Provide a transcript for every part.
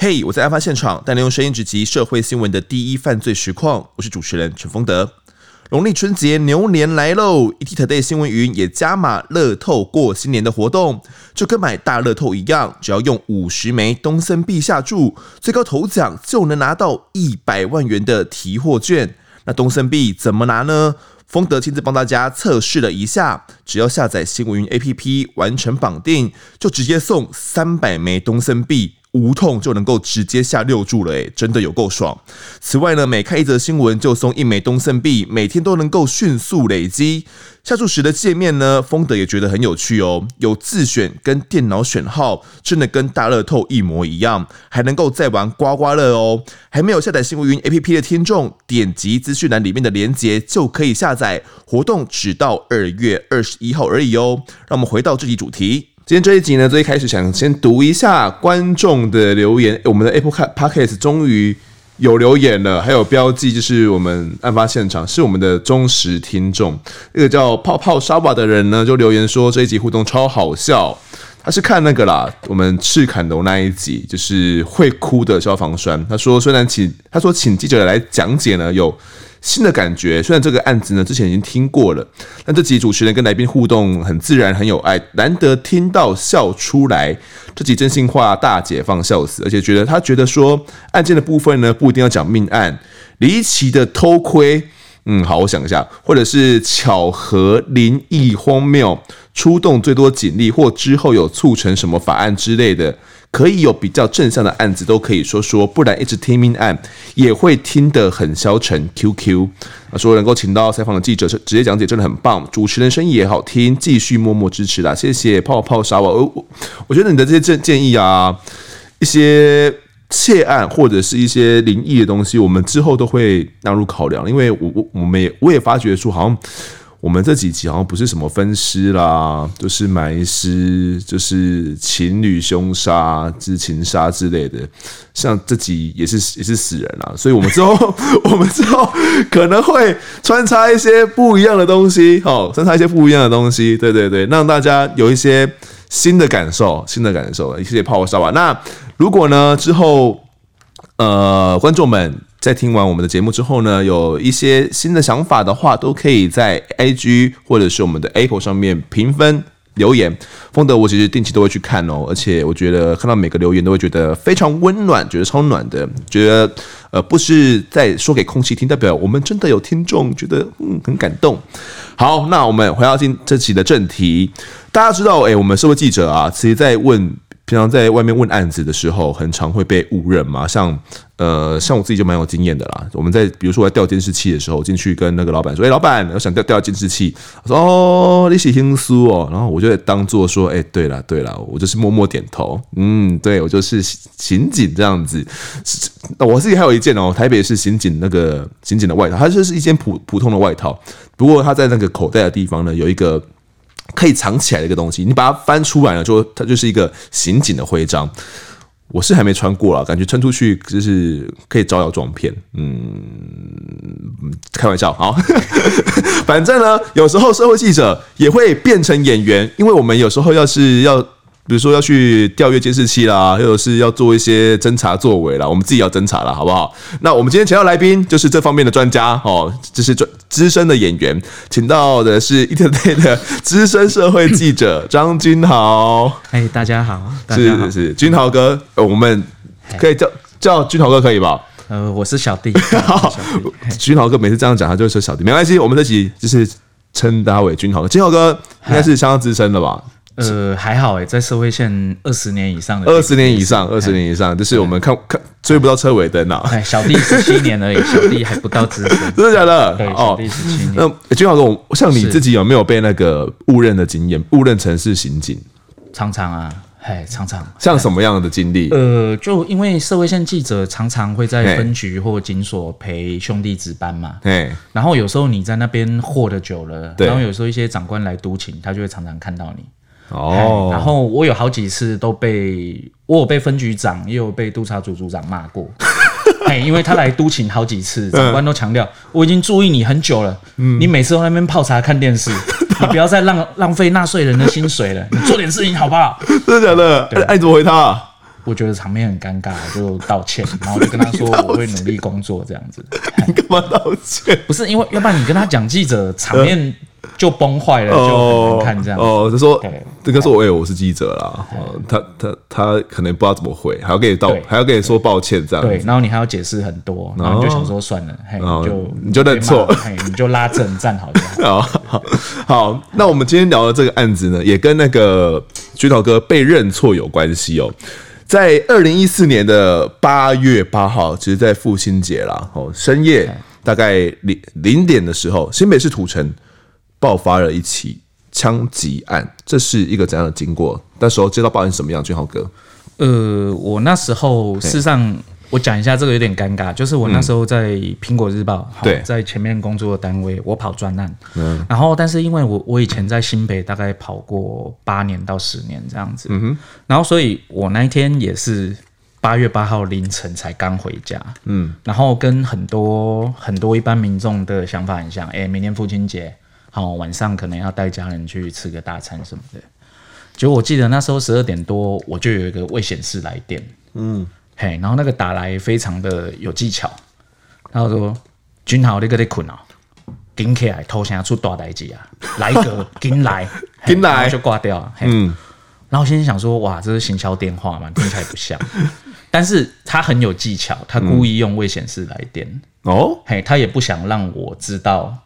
嘿，我在案发现场，带您用声音直击社会新闻的第一犯罪实况。我是主持人陈丰德。农历春节牛年来喽！ETtoday 新闻云也加码乐透过新年的活动，就跟买大乐透一样，只要用五十枚东森币下注，最高头奖就能拿到一百万元的提货券。那东森币怎么拿呢？丰德亲自帮大家测试了一下，只要下载新闻云 APP 完成绑定，就直接送三百枚东森币。无痛就能够直接下六注了，诶，真的有够爽。此外呢，每看一则新闻就送一枚东森币，每天都能够迅速累积。下注时的界面呢，丰德也觉得很有趣哦，有自选跟电脑选号，真的跟大乐透一模一样，还能够再玩刮刮乐哦。还没有下载新闻云 APP 的听众，点击资讯栏里面的链接就可以下载，活动只到二月二十一号而已哦。让我们回到这集主题。今天这一集呢，最一开始想先读一下观众的留言。我们的 Apple Podcast 终于有留言了，还有标记，就是我们案发现场是我们的忠实听众。那个叫泡泡沙瓦的人呢，就留言说这一集互动超好笑。他是看那个啦，我们赤坎楼那一集，就是会哭的消防栓。他说虽然请他说请记者来讲解呢，有。新的感觉，虽然这个案子呢之前已经听过了，但这集主持人跟来宾互动很自然，很有爱，难得听到笑出来。这集真心话大解放，笑死！而且觉得他觉得说案件的部分呢不一定要讲命案，离奇的偷窥，嗯，好，我想一下，或者是巧合、灵异、荒谬，出动最多警力，或之后有促成什么法案之类的。可以有比较正向的案子，都可以说说，不然一直听命案也会听得很消沉。QQ 啊，说能够请到采访的记者直接讲解，真的很棒。主持人声音也好听，继续默默支持啦，谢谢泡泡沙瓦。我我觉得你的这些建建议啊，一些窃案或者是一些灵异的东西，我们之后都会纳入考量，因为我我我们也我也发觉出好像。我们这几集好像不是什么分尸啦，就是埋尸，就是情侣凶杀、之情杀之类的。像这集也是也是死人啦，所以我们之后 我们之后可能会穿插一些不一样的东西，哦，穿插一些不一样的东西，对对对，让大家有一些新的感受，新的感受。谢谢泡泡沙吧。那如果呢之后呃观众们。在听完我们的节目之后呢，有一些新的想法的话，都可以在 IG 或者是我们的 Apple 上面评分留言。丰德，我其实定期都会去看哦，而且我觉得看到每个留言都会觉得非常温暖，觉得超暖的，觉得呃不是在说给空气听，代表我们真的有听众，觉得嗯很感动。好，那我们回到进这期的正题，大家知道，哎，我们社会记者啊，其实在问。平常在外面问案子的时候，很常会被误认嘛。像呃，像我自己就蛮有经验的啦。我们在比如说我在调监视器的时候，进去跟那个老板说：“哎、老板，我想调调监视器。”他说：“哦，你是听书哦。”然后我就当做说：“哎、欸，对了，对了，我就是默默点头。嗯，对，我就是刑警这样子。我自己还有一件哦，台北市刑警那个刑警的外套，它就是一件普普通的外套，不过它在那个口袋的地方呢，有一个。可以藏起来的一个东西，你把它翻出来了，就它就是一个刑警的徽章。我是还没穿过啊，感觉穿出去就是可以招摇撞骗。嗯，开玩笑，好，反正呢，有时候社会记者也会变成演员，因为我们有时候要是要。比如说要去调阅监视器啦，或者是要做一些侦查作为啦，我们自己要侦查啦，好不好？那我们今天请到来宾就是这方面的专家哦，这是专资深的演员，请到的是 ETtoday 的资深社会记者 张君豪。哎，大家好，大家好，是是是，君豪哥，我们可以叫叫君豪哥可以吧？呃，我是小弟。好，君豪哥每次这样讲，他就会说小弟，没关系，我们这集就是称他为君豪哥。君豪哥应该是相当资深的吧？呃，还好哎，在社会线二十年以上的，二十年以上，二十年以上，就是我们看看追不到车尾灯啊。哎，小弟十七年而已，小弟还不到资深，真的假的？对，小弟十七年。那君豪总，像你自己有没有被那个误认的经验？误认成是刑警？常常啊，哎，常常。像什么样的经历？呃，就因为社会线记者常常会在分局或警所陪兄弟值班嘛，对。然后有时候你在那边获得久了，然后有时候一些长官来督勤，他就会常常看到你。哦，然后我有好几次都被我有被分局长，也有被督察组组长骂过，哎，因为他来督勤好几次，长官都强调我已经注意你很久了，嗯，你每次都在那边泡茶看电视，你不要再浪浪费纳税人的薪水了，你做点事情好不好？真的假的？哎，你怎么回他？我觉得场面很尴尬，就道歉，然后就跟他说我会努力工作这样子。你干嘛道歉？不是因为，要不然你跟他讲记者场面。就崩坏了，就很难看这样。哦，他说，这个说，我我是记者啦。哦，他他他可能不知道怎么回，还要跟你道，还要跟你说抱歉这样。对，然后你还要解释很多，然后你就想说算了，嘿，就你就认错，嘿，你就拉正站好就。好好好，那我们今天聊的这个案子呢，也跟那个军豪哥被认错有关系哦。在二零一四年的八月八号，其实，在父亲节啦，哦，深夜大概零零点的时候，新北市土城。爆发了一起枪击案，这是一个怎样的经过？那时候接到报案是什么样？俊豪哥，呃，我那时候事实上，我讲一下这个有点尴尬，就是我那时候在苹果日报，对，在前面工作的单位，我跑专案，嗯，然后但是因为我我以前在新北大概跑过八年到十年这样子，嗯哼，然后所以我那一天也是八月八号凌晨才刚回家，嗯，然后跟很多很多一般民众的想法很像，哎，明天父亲节。好，晚上可能要带家人去吃个大餐什么的。就我记得那时候十二点多，我就有一个未显示来电，嗯，嘿，然后那个打来非常的有技巧，他说：“君豪，你搁在困啊？紧起来，头前出大代志啊！来一个，紧来，紧来就挂掉了。”嗯，然后我心里想说：“哇，这是行销电话嘛？听起来不像。”但是他很有技巧，他故意用未显示来电哦，嘿，他也不想让我知道。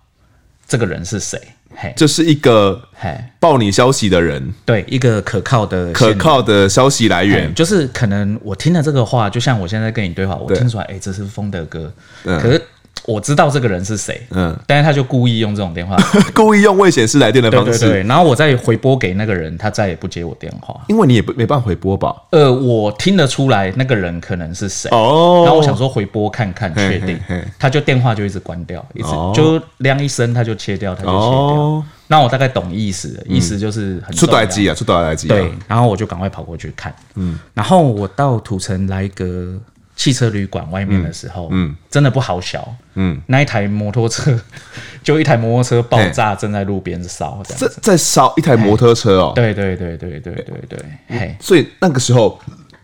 这个人是谁？嘿，这是一个嘿。报你消息的人，对，一个可靠的可靠的消息来源，就是可能我听了这个话，就像我现在跟你对话，我听出来，哎，这是风德哥，嗯、可是。我知道这个人是谁，嗯，但是他就故意用这种电话，故意用未显示来电的方式，对对对，然后我再回拨给那个人，他再也不接我电话，因为你也不没办法回拨吧？呃，我听得出来那个人可能是谁，哦，然后我想说回拨看看确定，他就电话就一直关掉，一直就亮一声他就切掉，他就切掉，那我大概懂意思，意思就是很出代志啊，出代志，对，然后我就赶快跑过去看，嗯，然后我到土城来个。汽车旅馆外面的时候，嗯，真的不好小，嗯，那一台摩托车，就一台摩托车爆炸，正在路边烧，这在烧一台摩托车哦，对对对对对对对，嘿，所以那个时候，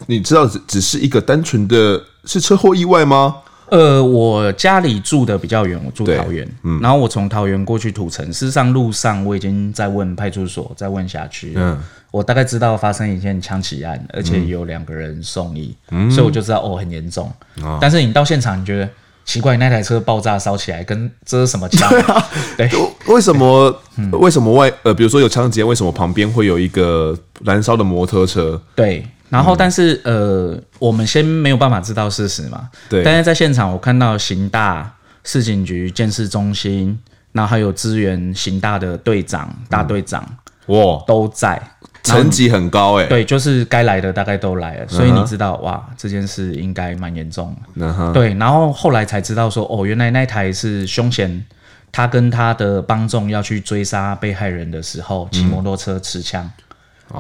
你知道只只是一个单纯的是车祸意外吗？呃，我家里住的比较远，我住桃园，嗯，然后我从桃园过去土城，事实上路上我已经在问派出所，在问辖区，嗯，我大概知道发生一件枪击案，而且有两个人送医，嗯，所以我就知道哦很严重，哦，但是你到现场，你觉得奇怪，那台车爆炸烧起来，跟这是什么枪？对，为什么？为什么外呃，比如说有枪击，为什么旁边会有一个燃烧的摩托车？对。然后，但是呃，我们先没有办法知道事实嘛。对。但是在现场，我看到刑大、市警局、鉴识中心，然后还有支援刑大的队长、大队长，哇，都在，层级很高哎。对，就是该来的大概都来了，所以你知道哇，这件事应该蛮严重的。对。然后后来才知道说，哦，原来那台是凶嫌，他跟他的帮众要去追杀被害人的时候，骑摩托车持枪。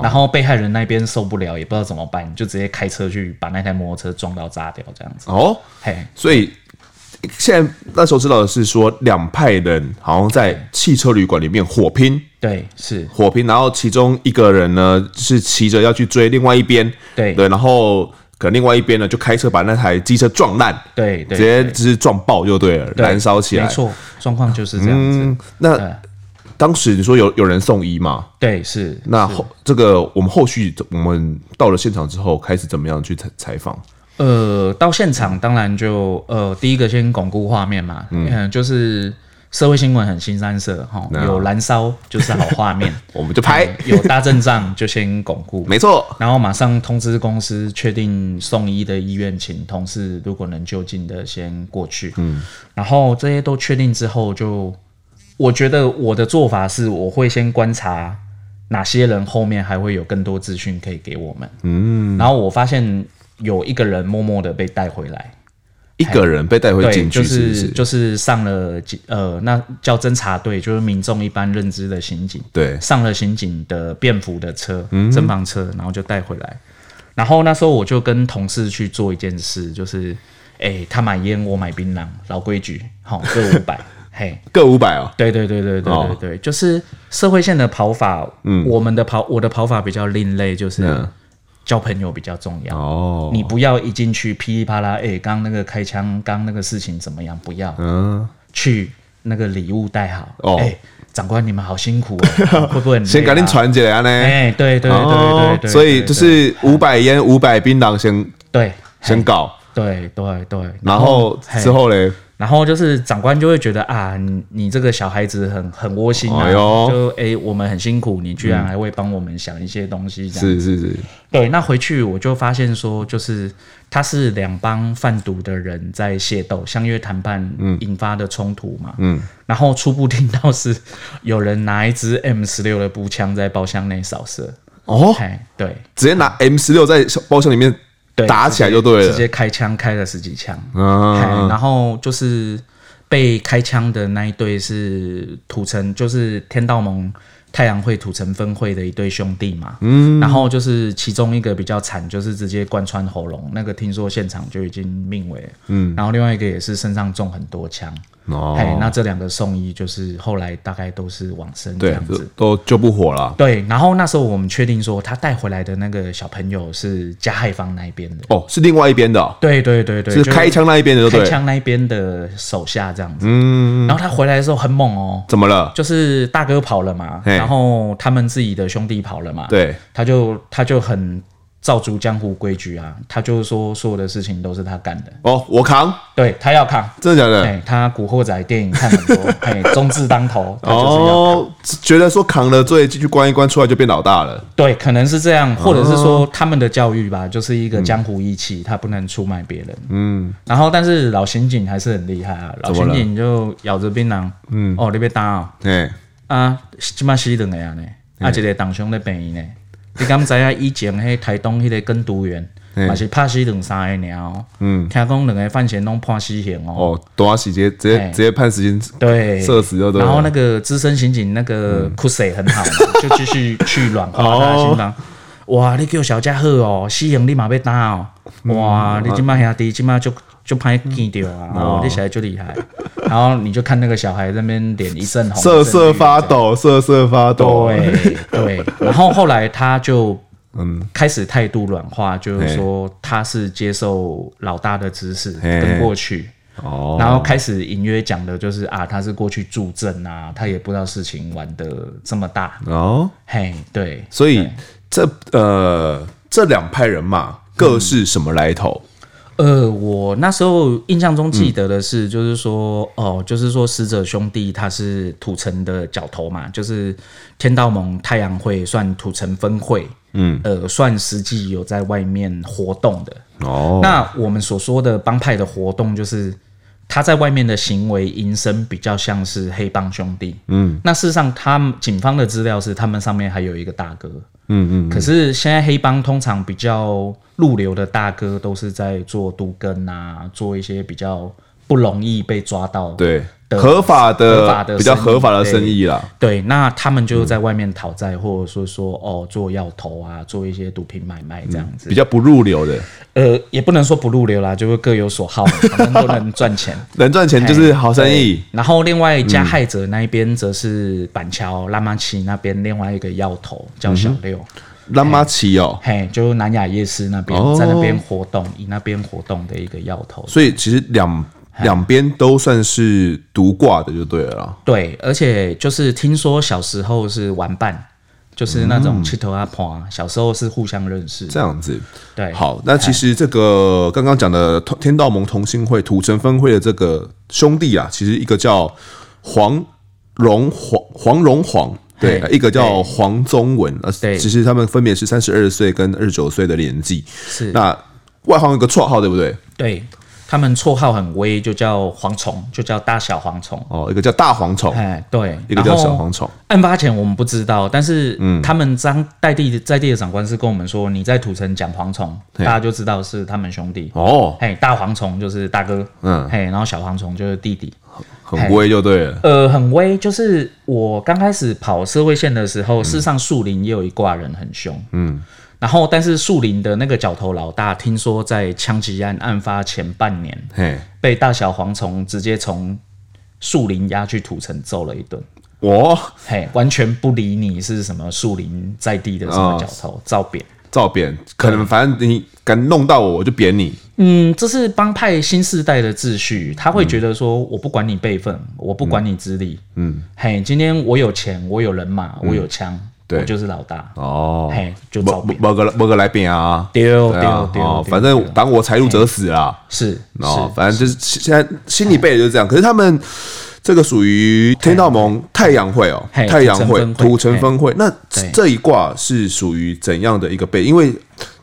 然后被害人那边受不了，也不知道怎么办，就直接开车去把那台摩托车撞到炸掉，这样子。哦，嘿，所以现在那时候知道的是说，两派人好像在汽车旅馆里面火拼。对，是火拼。然后其中一个人呢是骑着要去追另外一边，对对。然后可能另外一边呢就开车把那台机车撞烂，对，直接就是撞爆就对了，燃烧起来。没错，状况就是这样子。那。当时你说有有人送医吗？对，是。那后这个我们后续我们到了现场之后，开始怎么样去采采访？呃，到现场当然就呃，第一个先巩固画面嘛，嗯，就是社会新闻很新三色哈，有燃烧就是好画面，我们就拍；有大阵仗就先巩固，没错。然后马上通知公司确定送医的医院，请同事如果能就近的先过去，嗯，然后这些都确定之后就。我觉得我的做法是，我会先观察哪些人后面还会有更多资讯可以给我们。嗯，然后我发现有一个人默默的被带回来，一个人被带回警局，就是就是上了警呃，那叫侦查队，就是民众一般认知的刑警，对，上了刑警的便服的车，侦防车，然后就带回来。然后那时候我就跟同事去做一件事，就是哎，他买烟，我买槟榔，老规矩，好，各五百。嘿，各五百哦。对对对对对对对，就是社会线的跑法。嗯，我们的跑，我的跑法比较另类，就是交朋友比较重要哦。你不要一进去噼里啪啦，哎、欸，刚那个开枪，刚那个事情怎么样？不要，嗯，去那个礼物带好哦。哎、欸，长官你们好辛苦哦，会不会、啊、先赶紧传起来呢？哎，对对对，对，对，所以就是五百烟五百槟榔先对先搞，对对对，然后之后嘞。然后就是长官就会觉得啊，你你这个小孩子很很窝心啊，哎、就哎我们很辛苦，你居然还会帮我们想一些东西是是是，对。那回去我就发现说，就是他是两帮贩毒的人在械斗，相约谈判引发的冲突嘛，嗯。然后初步听到是有人拿一支 M 十六的步枪在包厢内扫射，哦，对，直接拿 M 十六在包厢里面。打起来就对了，直接开枪开了十几枪，嗯，然后就是被开枪的那一对是土城，就是天道盟太阳会土城分会的一对兄弟嘛，嗯，然后就是其中一个比较惨，就是直接贯穿喉咙，那个听说现场就已经命危，嗯，然后另外一个也是身上中很多枪。哦，嘿，那这两个送医就是后来大概都是往生这样子，都救不活了。对，然后那时候我们确定说他带回来的那个小朋友是加害方那一边的。哦，是另外一边的、哦。对对对对，是开枪那一边的，开枪那一边的手下这样子。嗯。然后他回来的时候很猛哦。怎么了？就是大哥跑了嘛，然后他们自己的兄弟跑了嘛。对。他就他就很。照足江湖规矩啊，他就是说所有的事情都是他干的。哦，我扛，对他要扛，真的假的？哎，他古惑仔电影看很多，哎，忠字当头，他就是要哦，觉得说扛了罪进去关一关出来就变老大了，对，可能是这样，或者是说他们的教育吧，就是一个江湖义气，他不能出卖别人，嗯，然后但是老刑警还是很厉害啊，老刑警就咬着槟榔，嗯，哦，你别打哦，对，啊，起码死两个呢，啊，一个当兄的便宜呢。你敢知影以前迄台东迄个跟毒员，也是拍死两三个尔。嗯，听讲两个犯嫌拢判死刑哦。哦，多时间直接直接判死刑，对，射死就对。然后那个资深刑警那个酷水很好，就继续去软化他的心脏。哇，你叫小家伙哦，死刑你嘛要打哦。哇，你今麦兄弟今麦就。就拍见掉啊！哦，你小孩就厉害，然后你就看那个小孩在那边脸一阵红，瑟瑟发抖，瑟瑟发抖。对对，然后后来他就嗯。开始态度软化，就是说他是接受老大的指示跟过去哦，然后开始隐约讲的就是啊，他是过去助阵啊，他也不知道事情玩的这么大。哦。嘿，对，所以这呃这两派人马各是什么来头？呃，我那时候印象中记得的是，就是说，嗯、哦，就是说，死者兄弟他是土城的角头嘛，就是天道盟太阳会算土城分会，嗯，呃，算实际有在外面活动的。哦，那我们所说的帮派的活动，就是他在外面的行为营生比较像是黑帮兄弟。嗯，那事实上，他们警方的资料是，他们上面还有一个大哥。嗯嗯，可是现在黑帮通常比较入流的大哥都是在做毒根啊，做一些比较不容易被抓到对合法的合法的比较合法的生意啦。对，那他们就在外面讨债，或者说说哦做药头啊，做一些毒品买卖这样子，比较不入流的。呃，也不能说不入流啦，就是各有所好，反正都能赚钱，能赚钱就是好生意。然后另外加害者那一边则是板桥拉玛奇那边另外一个药头叫小六，拉玛奇哦，嘿，就南雅夜市那边在那边活动，以那边活动的一个药头。所以其实两两边都算是独挂的，就对了啦。对，而且就是听说小时候是玩伴。就是那种七头阿婆啊，小时候是互相认识这样子。对，好，那其实这个刚刚讲的天道盟同心会土城分会的这个兄弟啊，其实一个叫黄荣黄黄荣煌，对，一个叫黄宗文啊，对，其实他们分别是三十二岁跟二十九岁的年纪。是，那外行有个绰号，对不对？对。他们绰号很威，就叫蝗虫，就叫大小蝗虫。哦，一个叫大蝗虫，哎，对，一个叫小蝗虫。案发前我们不知道，但是他们当在地在地的长官是跟我们说，你在土城讲蝗虫，大家就知道是他们兄弟。哦，嘿，大蝗虫就是大哥，嗯，嘿，然后小蝗虫就是弟弟，很威就对了。呃，很威，就是我刚开始跑社会线的时候，事实上树林也有一挂人很凶，嗯。然后，但是树林的那个角头老大，听说在枪击案案发前半年，嘿，被大小蝗虫直接从树林押去土城揍了一顿。我？嘿，完全不理你是什么树林在地的什么角头，照扁。照扁，可能反正你敢弄到我，我就扁你。嗯，这是帮派新世代的秩序，他会觉得说，我不管你辈分，我不管你资历，嗯，嘿，今天我有钱，我有人马，我有枪，对，我就是老大。哦，嘿，就照扁，某个某个来扁啊，丢丢丢，反正挡我财路者死啊，是，哦，反正就是现在心里背的就是这样，可是他们。这个属于天道盟太阳会哦，太阳会土城分会。那这一卦是属于怎样的一个背？因为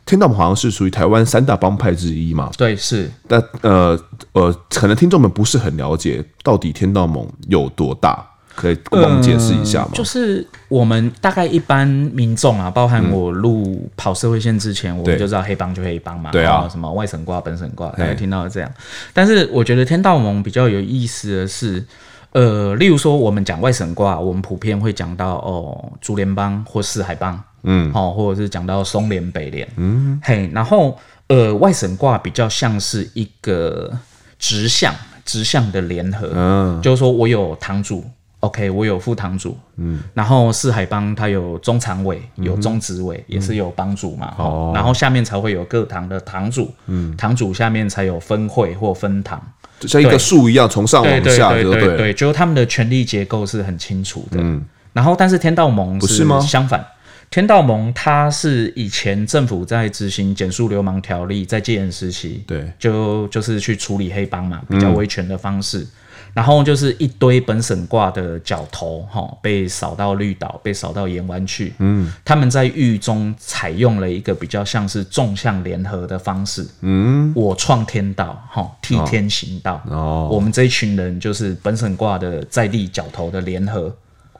天道盟好像是属于台湾三大帮派之一嘛。对，是。但呃呃，可能听众们不是很了解到底天道盟有多大，可以帮我们解释一下吗？就是我们大概一般民众啊，包含我入跑社会线之前，我们就知道黑帮就黑帮嘛，对啊，什么外省挂、本省挂，大家听到的这样。但是我觉得天道盟比较有意思的是。呃，例如说，我们讲外省挂，我们普遍会讲到哦，竹联帮或四海帮，嗯，好、哦，或者是讲到松联、北联，嗯，嘿，然后呃，外省挂比较像是一个直向直向的联合，嗯，就是说我有堂主，OK，我有副堂主，嗯，然后四海帮它有中常委，有中执委，嗯、也是有帮主嘛，哦，然后下面才会有各堂的堂主，嗯，堂主下面才有分会或分堂。就像一个树一样，从上往下，对对对，对，就是他们的权力结构是很清楚的。嗯，然后但是天道盟是吗？相反，天道盟它是以前政府在执行减肃流氓条例，在戒严时期，对，就就是去处理黑帮嘛，比较威权的方式。嗯然后就是一堆本省挂的角头，哈，被扫到绿岛，被扫到盐湾去。嗯，他们在狱中采用了一个比较像是纵向联合的方式。嗯，我创天道，哈，替天行道。哦，我们这一群人就是本省挂的在地角头的联合。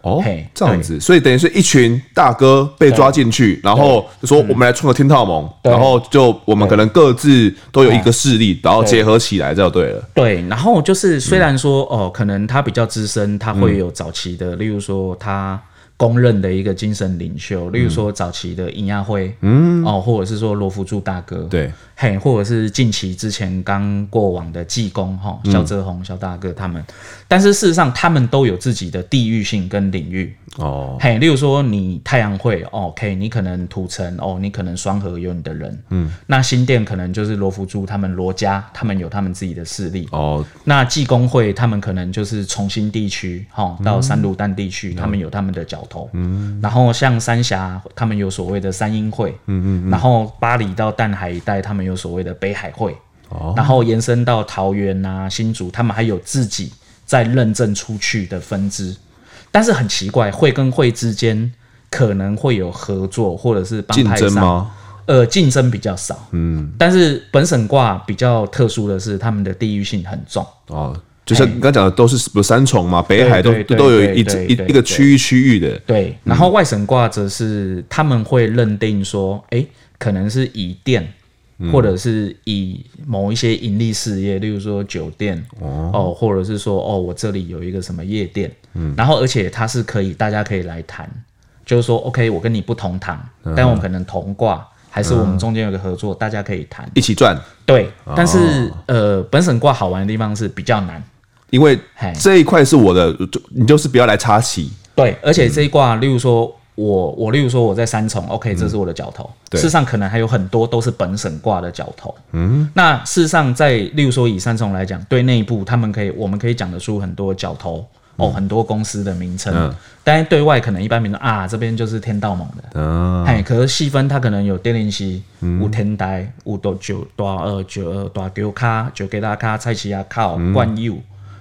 哦，这样子，所以等于是一群大哥被抓进去，然后就说我们来创个天道盟，然后就我们可能各自都有一个势力，然后结合起来，这就对了。对，然后就是虽然说哦，可能他比较资深，他会有早期的，例如说他。公认的一个精神领袖，例如说早期的尹亚辉，嗯，哦，或者是说罗福柱大哥，对，嘿，或者是近期之前刚过往的济公，哈，肖泽宏肖大哥他们，但是事实上他们都有自己的地域性跟领域，哦，嘿，例如说你太阳会，OK，你可能土城，哦，你可能双河有你的人，嗯，那新店可能就是罗福珠他们罗家，他们有他们自己的势力，哦，那济公会他们可能就是重新地区，哈，到三鲁丹地区，他们有他们的角。头，嗯，然后像三峡，他们有所谓的三英会，嗯嗯，然后巴黎到淡海一带，他们有所谓的北海会，哦，然后延伸到桃园啊、新竹，他们还有自己在认证出去的分支，但是很奇怪，会跟会之间可能会有合作，或者是帮派上竞争吗？呃，竞争比较少，嗯，但是本省挂比较特殊的是，他们的地域性很重，哦。就像你刚讲的，都是不三重嘛，北海都都有一一一个区域区域的。对，然后外省挂则是他们会认定说，哎，可能是以店，或者是以某一些盈利事业，例如说酒店哦，或者是说哦，我这里有一个什么夜店，嗯，然后而且它是可以大家可以来谈，就是说，OK，我跟你不同堂，但我们可能同挂，还是我们中间有个合作，大家可以谈一起赚。对，但是呃，本省挂好玩的地方是比较难。因为这一块是我的，就你就是不要来插旗。对，而且这一挂，例如说我我例如说我在三重，OK，这是我的角头。事实上，可能还有很多都是本省挂的角头。嗯，那事实上，在例如说以三重来讲，对内部他们可以，我们可以讲得出很多角头哦，很多公司的名称。嗯，但是对外可能一般民众啊，这边就是天道盟的。嗯，哎，可是细分，它可能有电灵溪、五天台、五多九多二九二大丢卡、九给大卡、蔡奇亚靠冠佑。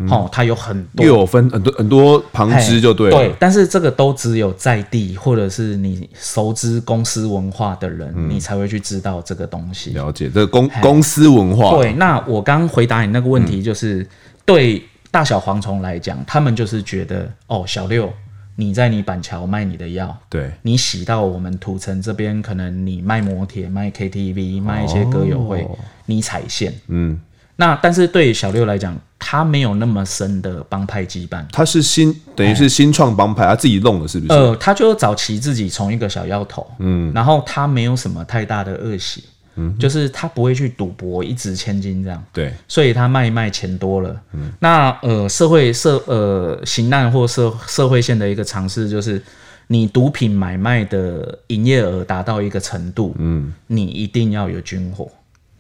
哦，它有很多，又有分很多很多旁支就对了。对，但是这个都只有在地或者是你熟知公司文化的人，嗯、你才会去知道这个东西。了解这个公公司文化。对，那我刚回答你那个问题，就是、嗯、对大小蝗虫来讲，他们就是觉得哦，小六你在你板桥卖你的药，对，你洗到我们土城这边，可能你卖摩铁、卖 KTV、卖一些歌友会，哦、你踩线，嗯。那但是对小六来讲，他没有那么深的帮派羁绊。他是新，等于是新创帮派，他自己弄的，是不是？呃，他就早期自己从一个小妖头，嗯，然后他没有什么太大的恶习，嗯，就是他不会去赌博，一掷千金这样，对，所以他卖一卖钱多了，嗯，那呃社会社呃刑案或社社会线的一个尝试就是。你毒品买卖的营业额达到一个程度，嗯，你一定要有军火。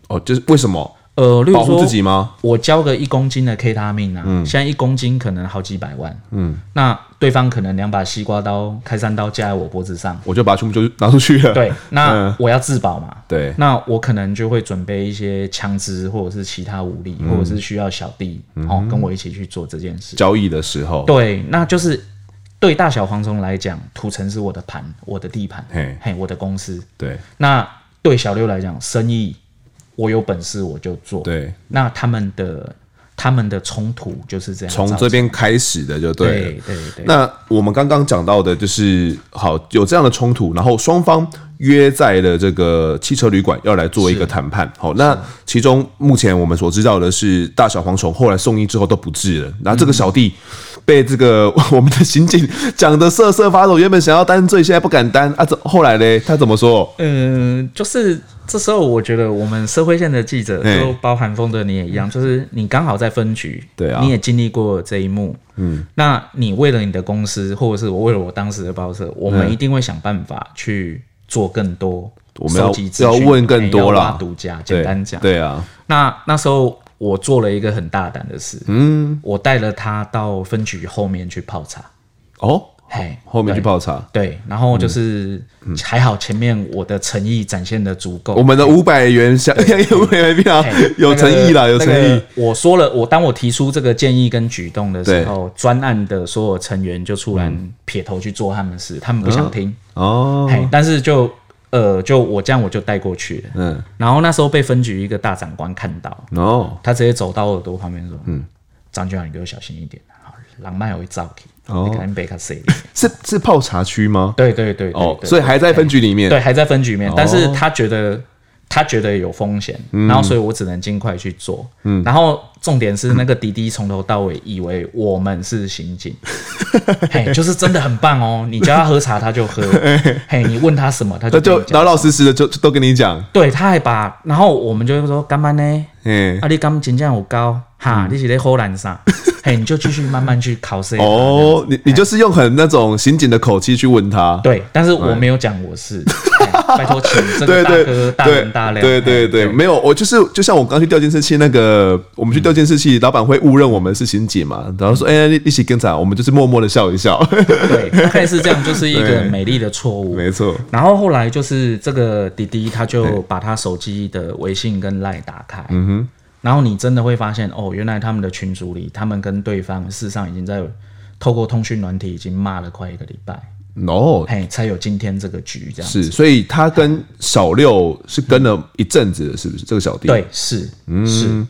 哦，就是为什么？呃，例如说保自己吗？我交个一公斤的 K 他命啊，嗯，现在一公斤可能好几百万，嗯，那对方可能两把西瓜刀、开山刀架在我脖子上，我就把全部就拿出去了。对，那我要自保嘛，对，那我可能就会准备一些枪支或者是其他武力，或者是需要小弟哦跟我一起去做这件事。交易的时候，对，那就是对大小蝗虫来讲，土城是我的盘，我的地盘，嘿，嘿，我的公司。对，那对小六来讲，生意。我有本事我就做。对，那他们的他们的冲突就是这样，从这边开始的就对了。对对对。那我们刚刚讲到的就是，好有这样的冲突，然后双方约在了这个汽车旅馆要来做一个谈判。好，那其中目前我们所知道的是，大小蝗虫后来送医之后都不治了，然后这个小弟。嗯被这个 我们的刑警讲的瑟瑟发抖，原本想要担罪，现在不敢担啊！这后来呢？他怎么说？嗯，就是这时候，我觉得我们社会线的记者，都包含风的你也一样，就是你刚好在分局，对啊，你也经历过这一幕，嗯，那你为了你的公司，或者是我为了我当时的报社，我们一定会想办法去做更多，我们要要问更多啦，独家，简单讲，对啊，那那时候。我做了一个很大胆的事，嗯，我带了他到分局后面去泡茶。哦，嘿，后面去泡茶，对，然后就是还好前面我的诚意展现的足够。我们的五百元想 有五百元有诚意啦，有诚意。我说了，我当我提出这个建议跟举动的时候，专案的所有成员就突然撇头去做他们事，他们不想听。哦，嘿，但是就。呃，就我这样，我就带过去了。嗯，然后那时候被分局一个大长官看到，哦，他直接走到耳朵旁边说：“嗯，张局长，你给我小心一点，好，狼麦会造起，你赶紧别卡塞。”是是泡茶区吗？对对对，哦，所以还在分局里面，对，还在分局里面，但是他觉得。他觉得有风险，然后所以我只能尽快去做。嗯，然后重点是那个滴滴从头到尾以为我们是刑警，嘿，就是真的很棒哦。你叫他喝茶他就喝，嘿，你问他什么他就就老老实实的就都跟你讲。对，他还把，然后我们就会说干嘛呢？嗯，啊，你刚真正有高哈，你是在唬烂啥？嘿，你就继续慢慢去考试。哦，你你就是用很那种刑警的口气去问他。对，但是我没有讲我是。拜托，请这个大哥大人大量。对对对，没有，我就是就像我刚去调监视器那个，我们去调监视器，老板会误认我们是刑警嘛，然后说，哎，一起跟着，我们就是默默的笑一笑。对，大概是这样，就是一个美丽的错误。没错。然后后来就是这个弟弟，他就把他手机的微信跟赖打开。嗯哼。然后你真的会发现，哦，原来他们的群组里，他们跟对方事实上已经在透过通讯软体已经骂了快一个礼拜哦，嘿，才有今天这个局这样。是，所以他跟小六是跟了一阵子的，是不是？这个小弟对，是，嗯，是。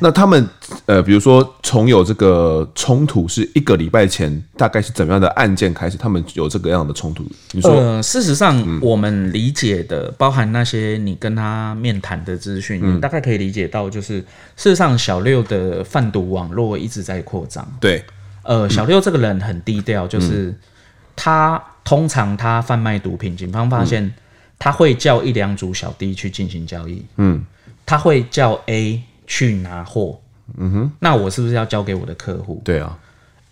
那他们呃，比如说从有这个冲突是一个礼拜前，大概是怎么样的案件开始？他们有这个样的冲突？你说，呃，事实上，嗯、我们理解的，包含那些你跟他面谈的资讯，嗯、大概可以理解到，就是事实上小六的贩毒网络一直在扩张。对，呃，小六这个人很低调，就是他通常他贩卖毒品，警方发现他会叫一两组小弟去进行交易。嗯，他会叫 A。去拿货，嗯哼，那我是不是要交给我的客户？对啊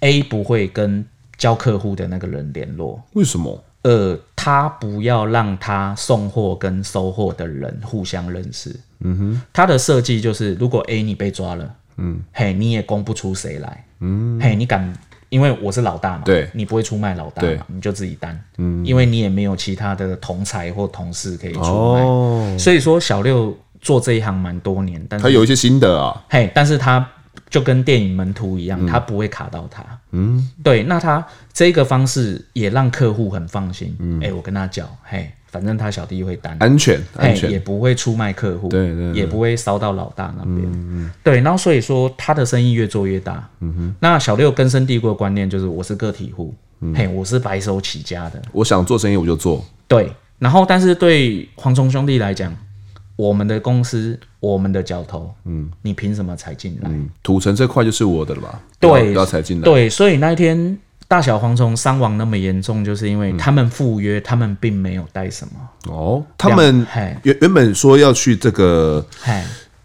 ，A 不会跟交客户的那个人联络，为什么？呃，他不要让他送货跟收货的人互相认识，嗯哼，他的设计就是，如果 A 你被抓了，嗯，嘿，你也供不出谁来，嗯，嘿，你敢？因为我是老大嘛，对，你不会出卖老大嘛，你就自己担，嗯，因为你也没有其他的同才或同事可以出卖，哦，所以说小六。做这一行蛮多年，但是他有一些心得啊。嘿，但是他就跟电影门徒一样，嗯、他不会卡到他。嗯，对，那他这个方式也让客户很放心。嗯，哎、欸，我跟他讲，嘿，反正他小弟会担，安全，安全，也不会出卖客户，对，对对，也不会烧到老大那边。嗯嗯，对，然后所以说他的生意越做越大。嗯哼，那小六根深蒂固的观念就是我是个体户，嗯、嘿，我是白手起家的，我想做生意我就做。对，然后但是对蝗虫兄弟来讲。我们的公司，我们的角头，嗯，你凭什么才进来？嗯，土城这块就是我的了吧？对，要踩进来。对，所以那一天大小蝗虫伤亡那么严重，就是因为他们赴约，他们并没有带什么。哦，他们原原本说要去这个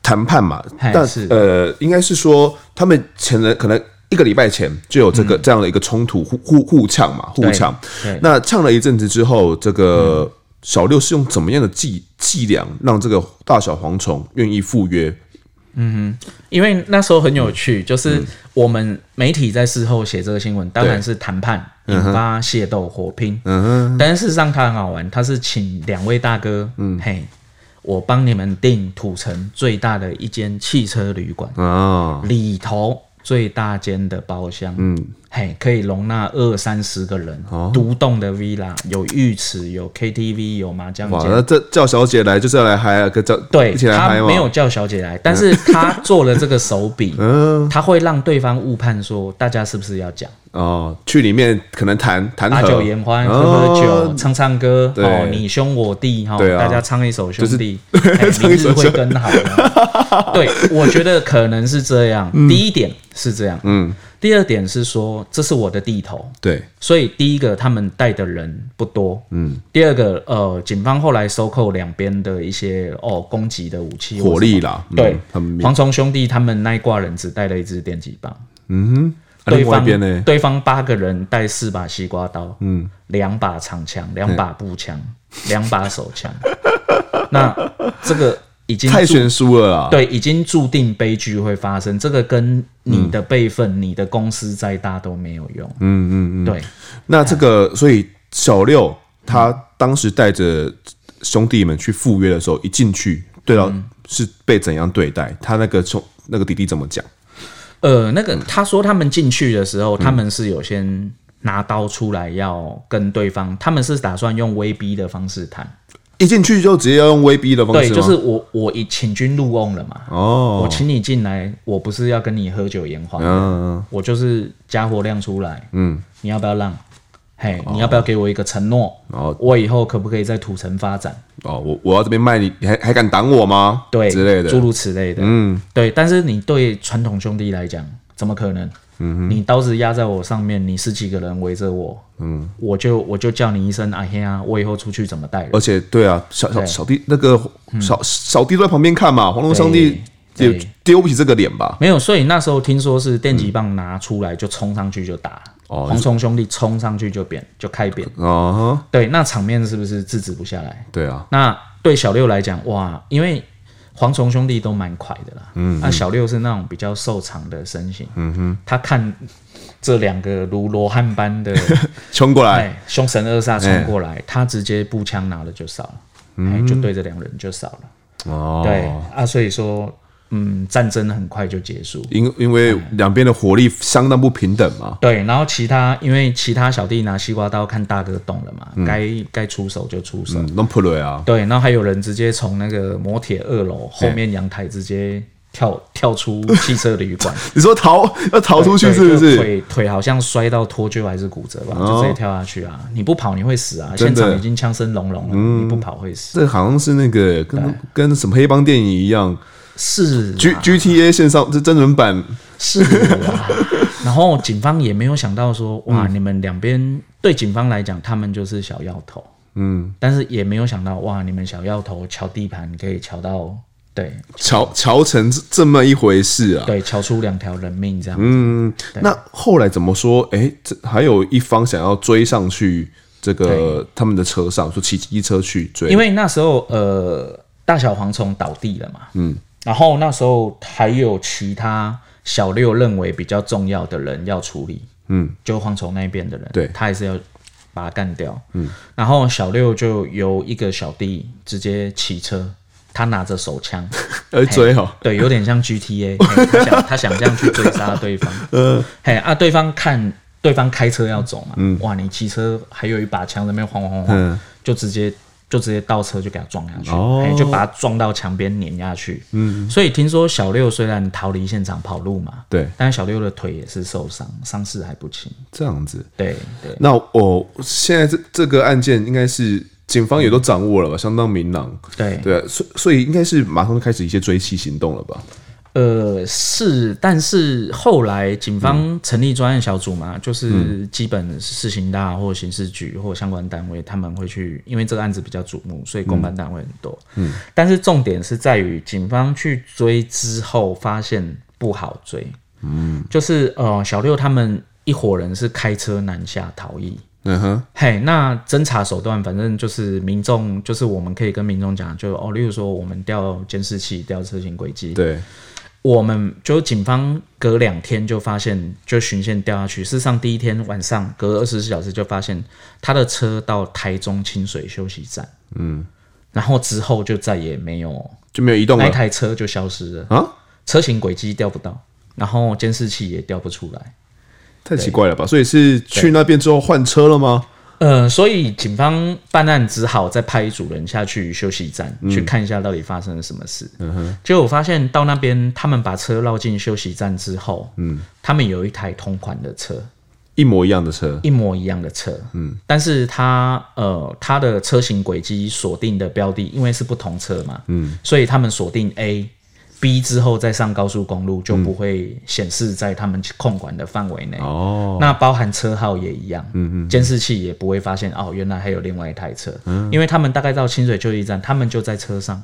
谈判嘛，但是呃，应该是说他们前人可能一个礼拜前就有这个、嗯、这样的一个冲突，互互互呛嘛，互呛。那呛了一阵子之后，这个小六是用怎么样的伎伎俩让这个大小蝗虫愿意赴约？嗯哼，因为那时候很有趣，就是我们媒体在事后写这个新闻，当然是谈判引发械斗火拼。嗯哼，但是事实上它很好玩，它是请两位大哥，嗯。嘿，我帮你们订土城最大的一间汽车旅馆啊，里头最大间的包厢，嗯。嘿，可以容纳二三十个人，独栋的 villa，有浴池，有 KTV，有麻将。哇，那这叫小姐来就是要来嗨啊，跟叫对，他没有叫小姐来，但是他做了这个手笔，嗯，他会让对方误判说大家是不是要讲。哦，去里面可能谈谈把酒言欢，喝喝酒，唱唱歌，哦，你兄我弟哈，大家 唱一首兄弟，明日会更好。对，我觉得可能是这样，第一点是这样，嗯。第二点是说，这是我的地头，对，所以第一个他们带的人不多，嗯，第二个呃，警方后来收扣两边的一些哦攻击的武器火力啦，对，蝗虫兄弟他们那一挂人只带了一支电击棒，嗯哼，对方呢，对方八个人带四把西瓜刀，嗯，两把长枪，两把步枪，两把手枪，那这个。已经太悬殊了啦！对，已经注定悲剧会发生。这个跟你的辈分、嗯、你的公司再大都没有用。嗯嗯嗯，对。那这个，所以小六他当时带着兄弟们去赴约的时候，一进去，对了，是被怎样对待？他那个兄那个弟弟怎么讲？呃，那个他说他们进去的时候，他们是有先拿刀出来要跟对方，他们是打算用威逼的方式谈。一进去就直接要用威逼的方式，对，就是我我已请君入瓮了嘛。哦，我请你进来，我不是要跟你喝酒言欢，嗯，我就是家伙亮出来，嗯，你要不要让？嘿，你要不要给我一个承诺？哦，我以后可不可以在土城发展？哦，我我要这边卖你，你还还敢挡我吗？对，之类的，诸如此类的，嗯，对。但是你对传统兄弟来讲，怎么可能？你刀子压在我上面，你十几个人围着我，嗯，我就我就叫你一声阿黑啊，我以后出去怎么带人？而且，对啊，小小小弟那个小小弟都在旁边看嘛，黄龙兄弟也丢不起这个脸吧？没有，所以那时候听说是电击棒拿出来就冲上去就打，黄虫兄弟冲上去就扁就开扁，哦，对，那场面是不是制止不下来？对啊，那对小六来讲，哇，因为。蝗虫兄弟都蛮快的啦，嗯，那小六是那种比较瘦长的身形，嗯哼，他看这两个如罗汉般的 冲过来，凶神恶煞冲过来，他直接步枪拿了就扫了，嗯，就对着两人就扫了，哦，对啊，所以说。嗯，战争很快就结束，因因为两边的火力相当不平等嘛。对，然后其他因为其他小弟拿西瓜刀看大哥动了嘛，该该、嗯、出手就出手，弄破了啊。对，然后还有人直接从那个摩铁二楼后面阳台直接跳跳出汽车旅馆。你说逃要逃出去是不是？腿腿好像摔到脱臼还是骨折吧，就直接跳下去啊！你不跑你会死啊！现场已经枪声隆隆了，嗯、你不跑会死。这好像是那个跟跟什么黑帮电影一样。是 G G T A 线上这真人版。是啊，然后警方也没有想到说哇，你们两边对警方来讲，他们就是小要头，嗯，但是也没有想到哇，你们小要头敲地盘可以敲到对。乔乔成这么一回事啊，对，敲出两条人命这样，嗯，那后来怎么说？哎，这还有一方想要追上去这个他们的车上，说骑机车去追，因为那时候呃，大小蝗虫倒地了嘛，嗯。然后那时候还有其他小六认为比较重要的人要处理，嗯，就蝗虫那边的人，对，他还是要把他干掉，嗯。然后小六就由一个小弟直接骑车，他拿着手枪要 追哦，对，有点像 GTA，他想他想这样去追杀对方，嗯，嘿啊，对方看对方开车要走嘛，嗯，哇，你骑车还有一把枪在那边晃晃晃晃，就直接。就直接倒车就给他撞下去，哦、就把他撞到墙边碾下去。嗯，所以听说小六虽然逃离现场跑路嘛，对，但是小六的腿也是受伤，伤势还不轻。这样子，对对。那我现在这这个案件应该是警方也都掌握了吧，相当明朗。对对，所所以应该是马上就开始一些追缉行动了吧。呃，是，但是后来警方成立专案小组嘛，嗯、就是基本市刑大或刑事局或相关单位，他们会去，因为这个案子比较瞩目，所以公办单位很多。嗯，但是重点是在于警方去追之后，发现不好追。嗯，就是呃，小六他们一伙人是开车南下逃逸。嗯哼，嘿，那侦查手段反正就是民众，就是我们可以跟民众讲，就哦，例如说我们调监视器、调车型轨迹，对，我们就警方隔两天就发现，就巡线掉下去。事实上，第一天晚上隔二十四小时就发现他的车到台中清水休息站，嗯，然后之后就再也没有就没有移动了，那台车就消失了啊，车型轨迹调不到，然后监视器也调不出来。太奇怪了吧？所以是去那边之后换车了吗？呃，所以警方办案只好再派一组人下去休息站，嗯、去看一下到底发生了什么事。嗯哼，结果我发现到那边，他们把车绕进休息站之后，嗯，他们有一台同款的车，一模一样的车，一模一样的车，嗯，但是他呃，他的车型轨迹锁定的标的，因为是不同车嘛，嗯，所以他们锁定 A。B 之后再上高速公路就不会显示在他们控管的范围内。哦，那包含车号也一样。嗯嗯，监视器也不会发现哦，原来还有另外一台车。嗯，因为他们大概到清水休息站，他们就在车上，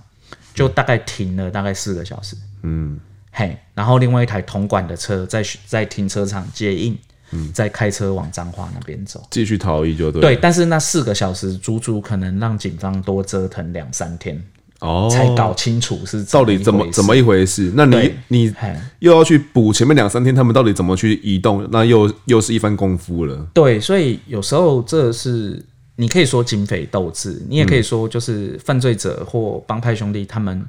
就大概停了大概四个小时。嗯，嘿，然后另外一台同管的车在在停车场接应，嗯，再开车往彰化那边走，继续逃逸就对。对，但是那四个小时足足可能让警方多折腾两三天。哦，才搞清楚是到底怎么怎么一回事。那你你又要去补前面两三天，他们到底怎么去移动？那又又是一番功夫了。对，所以有时候这是你可以说警匪斗智，你也可以说就是犯罪者或帮派兄弟，他们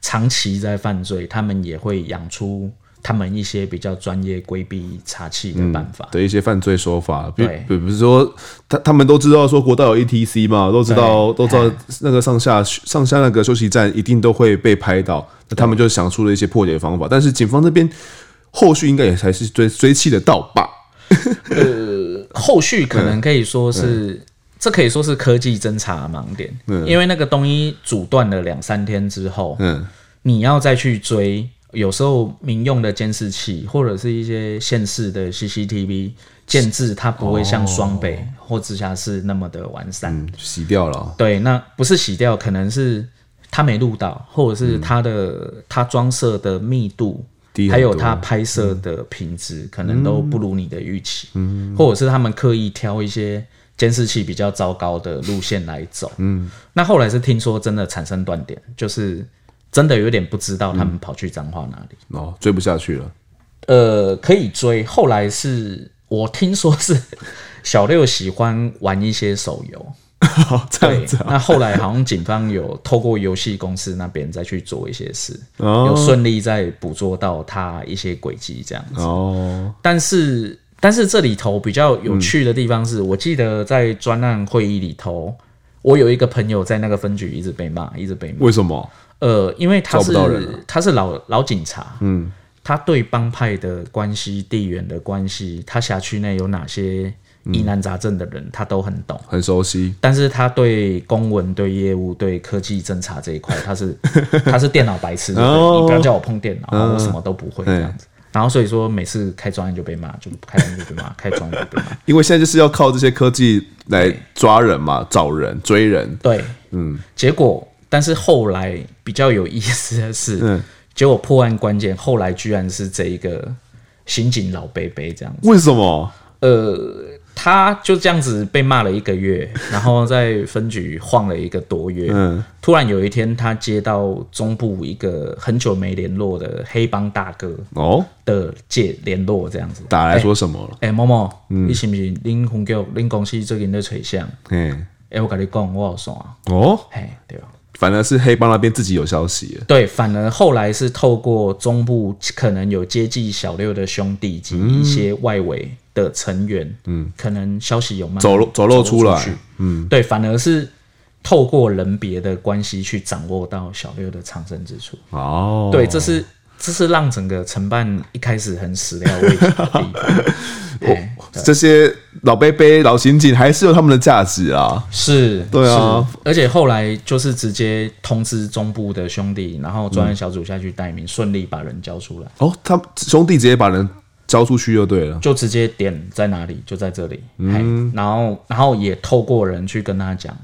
长期在犯罪，他们也会养出。他们一些比较专业规避查气的办法、嗯、的一些犯罪手法，比比如说他他们都知道说国道有 ETC 嘛，都知道都知道那个上下上下那个休息站一定都会被拍到，那他们就想出了一些破解方法。但是警方这边后续应该也才是追追气的到吧？呃，后续可能可以说是、嗯、这可以说是科技侦查盲点，嗯、因为那个东西阻断了两三天之后，嗯，你要再去追。有时候民用的监视器或者是一些县市的 CCTV 建制，它不会像双北或直辖市那么的完善，嗯、洗掉了。对，那不是洗掉，可能是它没录到，或者是它的它装设的密度，还有它拍摄的品质，可能都不如你的预期。嗯，或者是他们刻意挑一些监视器比较糟糕的路线来走。嗯，那后来是听说真的产生断点，就是。真的有点不知道他们跑去彰化哪里、嗯、哦，追不下去了。呃，可以追。后来是我听说是小六喜欢玩一些手游，哦、这样子、啊。那后来好像警方有透过游戏公司那边再去做一些事，哦、有顺利再捕捉到他一些轨迹这样子。哦，但是但是这里头比较有趣的地方是，嗯、我记得在专案会议里头，我有一个朋友在那个分局一直被骂，一直被骂。为什么？呃，因为他是他是老老警察，嗯，他对帮派的关系、地缘的关系，他辖区内有哪些疑难杂症的人，他都很懂，很熟悉。但是他对公文、对业务、对科技侦查这一块，他是 他是电脑白痴，你不要叫我碰电脑，我什么都不会这样子。然后所以说，每次开专案就被骂，就开专案就被骂，开专案就被骂。因为现在就是要靠这些科技来抓人嘛，找人、追人。对，嗯，结果。但是后来比较有意思的是，嗯、结果破案关键后来居然是这一个刑警老伯伯这样子。为什么？呃，他就这样子被骂了一个月，然后在分局晃了一个多月。嗯，突然有一天，他接到中部一个很久没联络的黑帮大哥哦的借联络，这样子打来说什么了？哎、欸欸，某某，嗯、你是不是恁分局、恁公司最近在找谁？嗯，哎、欸，我跟你讲，我有线哦，嘿，对吧？反而是黑帮那边自己有消息，对，反而后来是透过中部可能有接济小六的兄弟及一些外围的成员，嗯，可能消息有慢慢走走漏出来，嗯，对，反而是透过人别的关系去掌握到小六的藏身之处，哦，对，这是。这是让整个承办一开始很始料未及的地方。这些老伯伯、老刑警还是有他们的价值啊。是，对啊。而且后来就是直接通知中部的兄弟，然后专案小组下去待命，顺利把人交出来。哦，他兄弟直接把人交出去就对了，就直接点在哪里，就在这里。嗯，然后然后也透过人去跟他讲，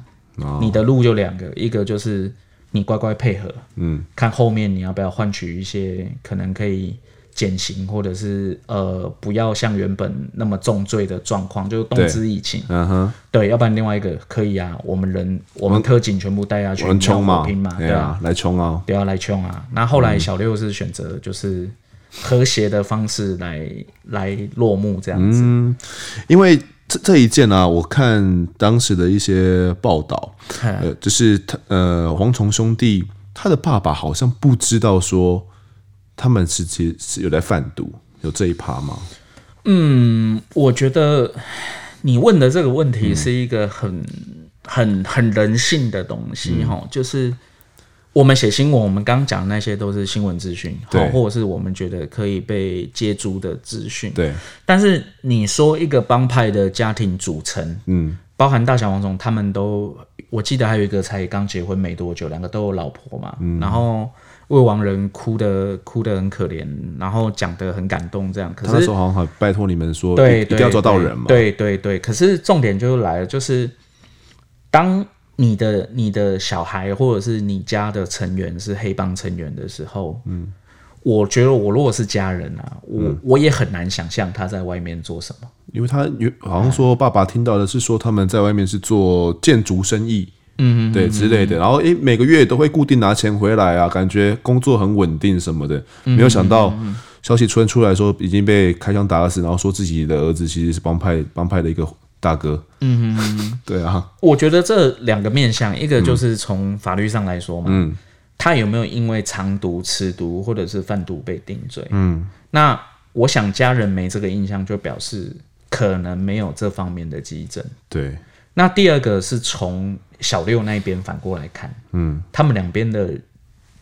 你的路就两个，一个就是。你乖乖配合，嗯，看后面你要不要换取一些可能可以减刑，或者是呃不要像原本那么重罪的状况，就是动之以情。嗯哼，对，要不然另外一个可以啊，我们人我们特警全部带下去，冲嘛，拼嘛，对啊，来冲啊，对啊，来冲啊。那后来小六是选择就是和谐的方式来、嗯、来落幕这样子，嗯，因为。这这一件呢、啊，我看当时的一些报道，呃，就是他呃，蝗虫兄弟他的爸爸好像不知道说他们是其实是有在贩毒，有这一趴吗？嗯，我觉得你问的这个问题是一个很、嗯、很很人性的东西哈、嗯，就是。我们写新闻，我们刚刚讲那些都是新闻资讯，好，或者是我们觉得可以被接触的资讯。对。但是你说一个帮派的家庭组成，嗯，包含大小王总，他们都，我记得还有一个才刚结婚没多久，两个都有老婆嘛，嗯，然后未亡人哭的哭的很可怜，然后讲的很感动，这样。可是他说好像拜托你们说，对，一定要抓到人嘛。对对对。可是重点就来了，就是当。你的你的小孩或者是你家的成员是黑帮成员的时候，嗯，我觉得我如果是家人啊，我、嗯、我也很难想象他在外面做什么，因为他有好像说爸爸听到的是说他们在外面是做建筑生意，嗯对之类的，然后诶每个月都会固定拿钱回来啊，感觉工作很稳定什么的，没有想到消息突然出来说已经被开枪打死，然后说自己的儿子其实是帮派帮派的一个。大哥，嗯哼，对啊，我觉得这两个面向，一个就是从法律上来说嘛，嗯，他有没有因为藏毒、持毒或者是贩毒被定罪？嗯，那我想家人没这个印象，就表示可能没有这方面的迹证。对，那第二个是从小六那边反过来看，嗯，他们两边的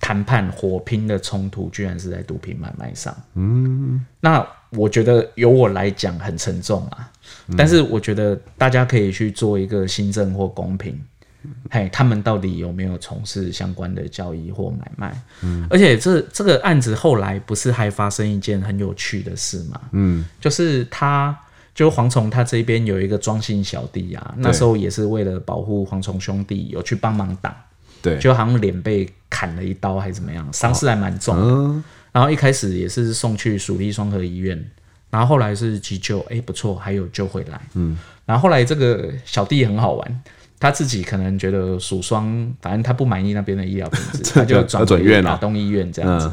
谈判火拼的冲突，居然是在毒品买卖上，嗯，那我觉得由我来讲很沉重啊。但是我觉得大家可以去做一个新政或公平，嘿，他们到底有没有从事相关的交易或买卖？嗯，而且这这个案子后来不是还发生一件很有趣的事吗？嗯，就是他，就蝗虫他这边有一个庄姓小弟啊，那时候也是为了保护蝗虫兄弟，有去帮忙挡，对，就好像脸被砍了一刀还是怎么样，伤势还蛮重的，嗯，然后一开始也是送去蜀立双河医院。然后后来是急救，哎，不错，还有救回来。嗯，然后后来这个小弟很好玩，他自己可能觉得蜀双，反正他不满意那边的医疗品质，他就转院了，打东医院这样子。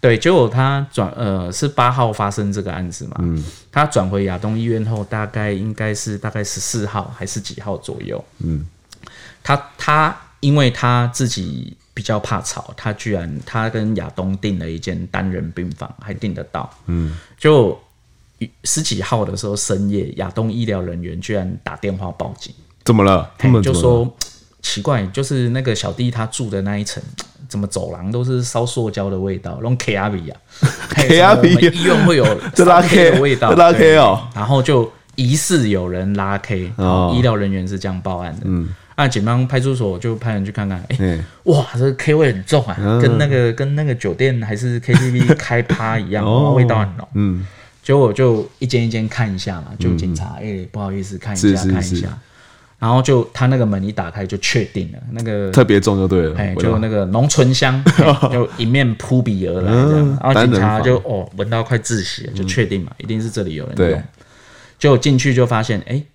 对，结果他转呃是八号发生这个案子嘛，嗯，他转回亚东医院后，大概应该是大概十四号还是几号左右？嗯，他他因为他自己比较怕吵，他居然他跟亚东订了一间单人病房，还订得到。嗯，就。十几号的时候深夜，亚东医疗人员居然打电话报警，怎么了？他们就说奇怪，就是那个小弟他住的那一层，怎么走廊都是烧塑胶的味道，那种 K R V 啊，K R V 医院会有 拉 K 的味道，拉 K 哦，然后就疑似有人拉 K，哦，医疗人员是这样报案的。嗯，那警方派出所就派人去看看，哎、欸，哇，这个 K 味很重啊，嗯、跟那个跟那个酒店还是 K T V 开趴一样，哦，味道很浓。嗯。结果就一间一间看一下嘛，就警察哎、嗯。欸，不好意思，看一下看一下，然后就他那个门一打开就确定了，那个特别重就对了，哎，就那个浓醇香 就迎面扑鼻而来这样，然后警察就哦闻到快窒息了，就确定嘛，一定是这里有人用，就进去就发现哎、欸，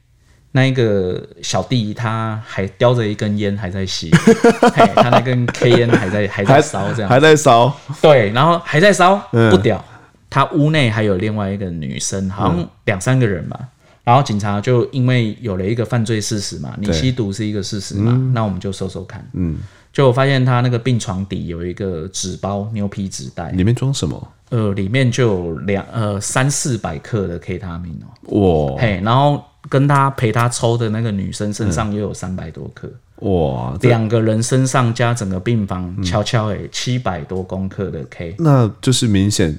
那一个小弟他还叼着一根烟还在吸，他那根 K 烟还在还在烧这样，还在烧，对，然后还在烧，不屌。他屋内还有另外一个女生，好像两三个人吧、嗯。然后警察就因为有了一个犯罪事实嘛，你吸毒是一个事实嘛，嗯、那我们就搜搜看。嗯，就发现他那个病床底有一个纸包牛皮纸袋，里面装什么？呃，里面就有两呃三四百克的 K 他命哦。哇，嘿，然后跟他陪他抽的那个女生身上又有三百多克。哇，两个人身上加整个病房，悄悄诶，七百多公克的 K，那就是明显。